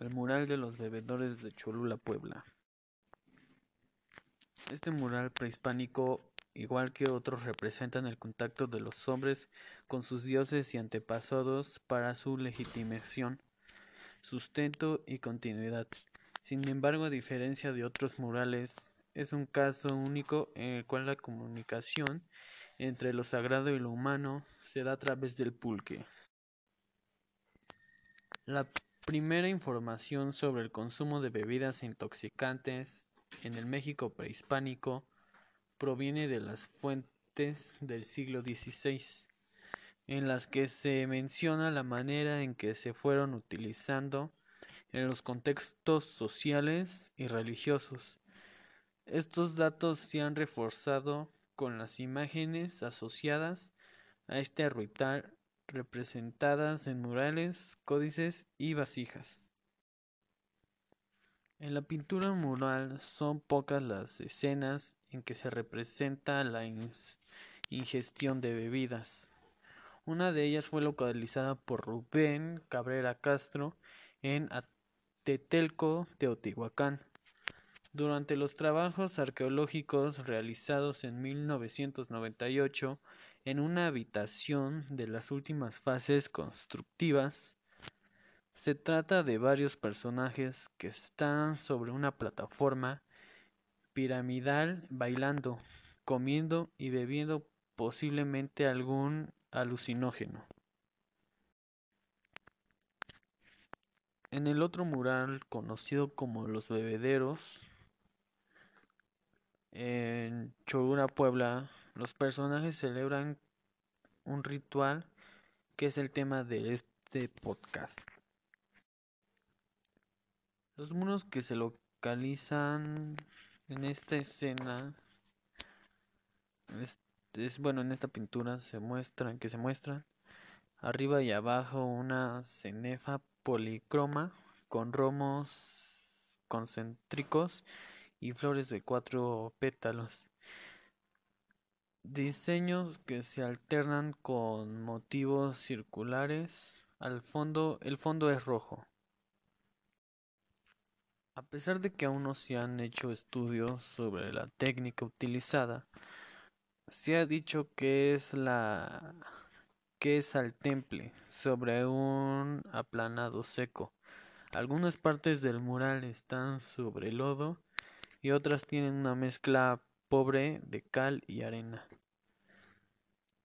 El mural de los bebedores de Cholula, Puebla. Este mural prehispánico, igual que otros, representan el contacto de los hombres con sus dioses y antepasados para su legitimación, sustento y continuidad. Sin embargo, a diferencia de otros murales, es un caso único en el cual la comunicación entre lo sagrado y lo humano se da a través del pulque. La Primera información sobre el consumo de bebidas intoxicantes en el México prehispánico proviene de las fuentes del siglo XVI, en las que se menciona la manera en que se fueron utilizando en los contextos sociales y religiosos. Estos datos se han reforzado con las imágenes asociadas a este ritual representadas en murales, códices y vasijas. En la pintura mural son pocas las escenas en que se representa la ingestión de bebidas. Una de ellas fue localizada por Rubén Cabrera Castro en Atetelco, Teotihuacán. Durante los trabajos arqueológicos realizados en 1998 en una habitación de las últimas fases constructivas, se trata de varios personajes que están sobre una plataforma piramidal bailando, comiendo y bebiendo posiblemente algún alucinógeno. En el otro mural conocido como Los Bebederos, en Cholula, Puebla, los personajes celebran un ritual que es el tema de este podcast. Los muros que se localizan en esta escena es, bueno en esta pintura se muestran que se muestran arriba y abajo una cenefa policroma con romos concéntricos y flores de cuatro pétalos Diseños que se alternan con motivos circulares. Al fondo, el fondo es rojo. A pesar de que aún no se han hecho estudios sobre la técnica utilizada, se ha dicho que es la que es al temple sobre un aplanado seco. Algunas partes del mural están sobre lodo y otras tienen una mezcla pobre de cal y arena.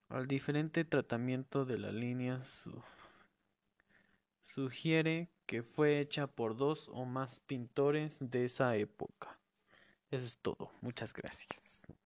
Al diferente tratamiento de la línea sugiere que fue hecha por dos o más pintores de esa época. Eso es todo. Muchas gracias.